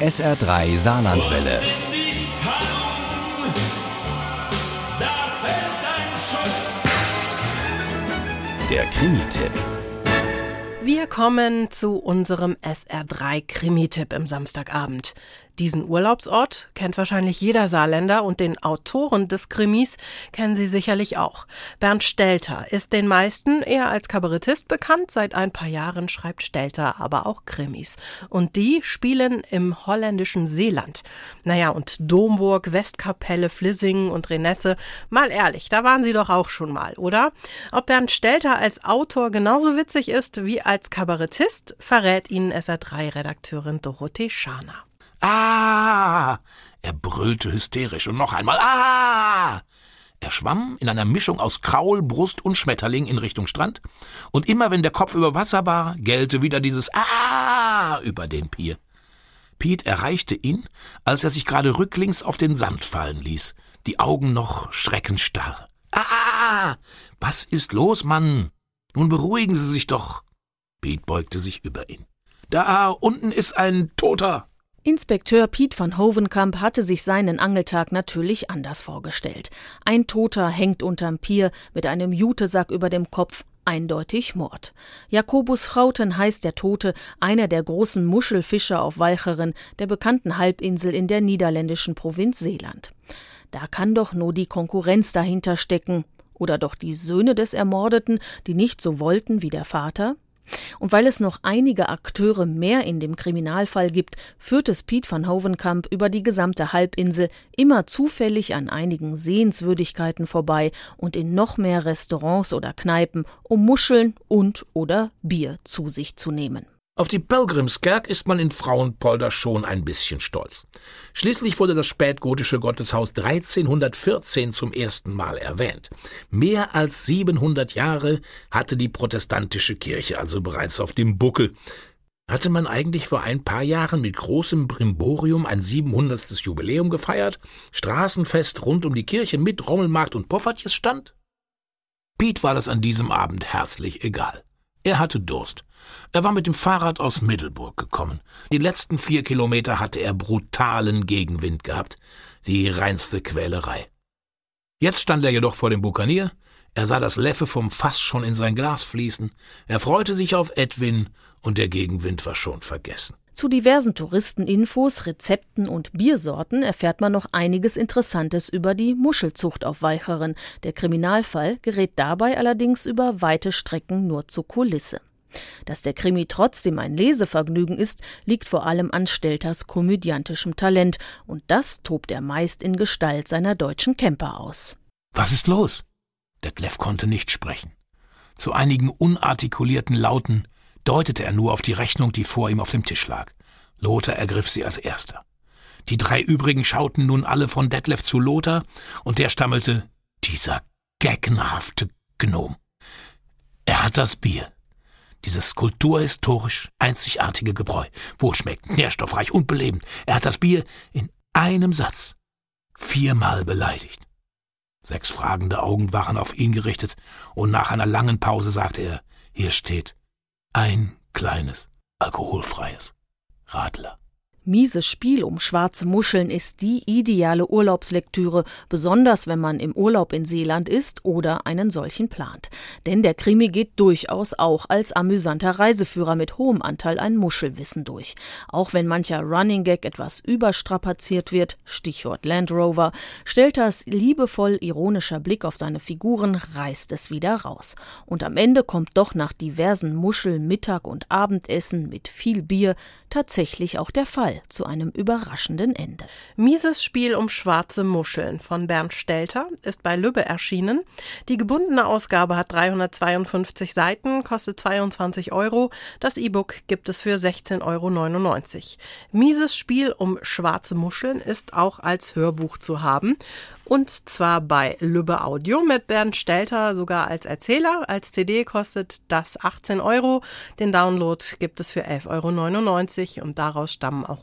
SR3 Saarlandwelle. Der Krimi-Tipp. Wir kommen zu unserem SR3 Krimi-Tipp im Samstagabend. Diesen Urlaubsort kennt wahrscheinlich jeder Saarländer und den Autoren des Krimis kennen Sie sicherlich auch. Bernd Stelter ist den meisten eher als Kabarettist bekannt. Seit ein paar Jahren schreibt Stelter aber auch Krimis. Und die spielen im holländischen Seeland. Naja, und Domburg, Westkapelle, Flissingen und Renesse. Mal ehrlich, da waren Sie doch auch schon mal, oder? Ob Bernd Stelter als Autor genauso witzig ist wie als Kabarettist, verrät Ihnen SR3-Redakteurin Dorothee Scharner. Ah! Er brüllte hysterisch und noch einmal Ah! Er schwamm in einer Mischung aus Kraul, Brust und Schmetterling in Richtung Strand, und immer wenn der Kopf über Wasser war, gellte wieder dieses Ah über den Pier. Piet erreichte ihn, als er sich gerade rücklings auf den Sand fallen ließ, die Augen noch schreckensstarr. Ah! Was ist los, Mann? Nun beruhigen Sie sich doch. Piet beugte sich über ihn. Da unten ist ein Toter. Inspekteur Piet van Hovenkamp hatte sich seinen Angeltag natürlich anders vorgestellt. Ein Toter hängt unterm Pier mit einem Jutesack über dem Kopf, eindeutig Mord. Jakobus Frauten heißt der Tote, einer der großen Muschelfischer auf Walcheren, der bekannten Halbinsel in der niederländischen Provinz Seeland. Da kann doch nur die Konkurrenz dahinter stecken. Oder doch die Söhne des Ermordeten, die nicht so wollten wie der Vater? Und weil es noch einige Akteure mehr in dem Kriminalfall gibt, führt es Piet van Hovenkamp über die gesamte Halbinsel immer zufällig an einigen Sehenswürdigkeiten vorbei und in noch mehr Restaurants oder Kneipen, um Muscheln und oder Bier zu sich zu nehmen. Auf die Pilgrimskerk ist man in Frauenpolder schon ein bisschen stolz. Schließlich wurde das spätgotische Gotteshaus 1314 zum ersten Mal erwähnt. Mehr als 700 Jahre hatte die protestantische Kirche also bereits auf dem Buckel. Hatte man eigentlich vor ein paar Jahren mit großem Brimborium ein 700. Jubiläum gefeiert? Straßenfest rund um die Kirche mit Rommelmarkt und Poffertjesstand? Piet war das an diesem Abend herzlich egal. Er hatte Durst. Er war mit dem Fahrrad aus Middelburg gekommen. Die letzten vier Kilometer hatte er brutalen Gegenwind gehabt. Die reinste Quälerei. Jetzt stand er jedoch vor dem Bukanier. Er sah das Leffe vom Fass schon in sein Glas fließen. Er freute sich auf Edwin und der Gegenwind war schon vergessen. Zu diversen Touristeninfos, Rezepten und Biersorten erfährt man noch einiges Interessantes über die Muschelzucht auf Weicheren. Der Kriminalfall gerät dabei allerdings über weite Strecken nur zur Kulisse. Dass der Krimi trotzdem ein Lesevergnügen ist, liegt vor allem an Stelters komödiantischem Talent, und das tobt er meist in Gestalt seiner deutschen Camper aus. Was ist los? Detlef konnte nicht sprechen. Zu einigen unartikulierten Lauten deutete er nur auf die Rechnung, die vor ihm auf dem Tisch lag. Lothar ergriff sie als erster. Die drei übrigen schauten nun alle von Detlef zu Lothar, und der stammelte, dieser geckenhafte Gnom. Er hat das Bier. Dieses kulturhistorisch einzigartige Gebräu. Wohlschmeckend, nährstoffreich und belebend. Er hat das Bier in einem Satz viermal beleidigt. Sechs fragende Augen waren auf ihn gerichtet, und nach einer langen Pause sagte er, hier steht ein kleines, alkoholfreies Radler. Mieses Spiel um schwarze Muscheln ist die ideale Urlaubslektüre, besonders wenn man im Urlaub in Seeland ist oder einen solchen plant. Denn der Krimi geht durchaus auch als amüsanter Reiseführer mit hohem Anteil an Muschelwissen durch. Auch wenn mancher Running Gag etwas überstrapaziert wird, Stichwort Land Rover, stellt das liebevoll ironischer Blick auf seine Figuren, reißt es wieder raus. Und am Ende kommt doch nach diversen Muschel Mittag- und Abendessen mit viel Bier tatsächlich auch der Fall zu einem überraschenden Ende. Mieses Spiel um schwarze Muscheln von Bernd Stelter ist bei Lübbe erschienen. Die gebundene Ausgabe hat 352 Seiten, kostet 22 Euro. Das E-Book gibt es für 16,99 Euro. Mieses Spiel um schwarze Muscheln ist auch als Hörbuch zu haben. Und zwar bei Lübbe Audio mit Bernd Stelter sogar als Erzähler. Als CD kostet das 18 Euro. Den Download gibt es für 11,99 Euro und daraus stammen auch